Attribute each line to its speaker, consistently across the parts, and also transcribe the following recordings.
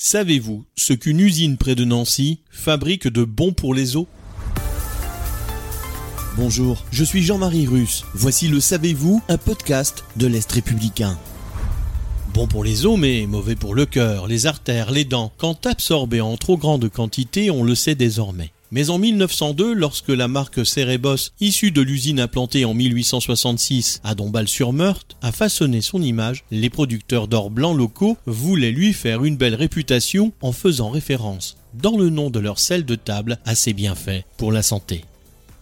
Speaker 1: Savez-vous ce qu'une usine près de Nancy fabrique de bons pour les os Bonjour, je suis Jean-Marie Russe. Voici le Savez-vous, un podcast de l'Est républicain. Bon pour les os, mais mauvais pour le cœur, les artères, les dents. Quand absorbé en trop grande quantité, on le sait désormais. Mais en 1902, lorsque la marque Cerebos, issue de l'usine implantée en 1866 à Dombasle-sur-Meurthe, a façonné son image, les producteurs d'or blanc locaux voulaient lui faire une belle réputation en faisant référence, dans le nom de leur sel de table, à ses bienfaits pour la santé.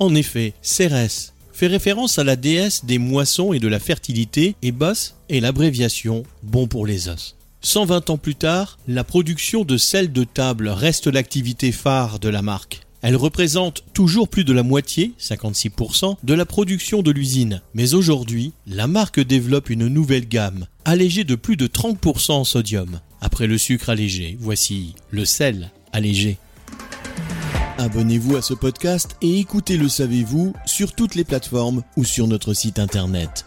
Speaker 1: En effet, Cérès fait référence à la déesse des moissons et de la fertilité et Bos est l'abréviation bon pour les os. 120 ans plus tard, la production de sel de table reste l'activité phare de la marque. Elle représente toujours plus de la moitié, 56%, de la production de l'usine. Mais aujourd'hui, la marque développe une nouvelle gamme, allégée de plus de 30% en sodium. Après le sucre allégé, voici le sel allégé. Abonnez-vous à ce podcast et écoutez Le Savez-vous sur toutes les plateformes ou sur notre site internet.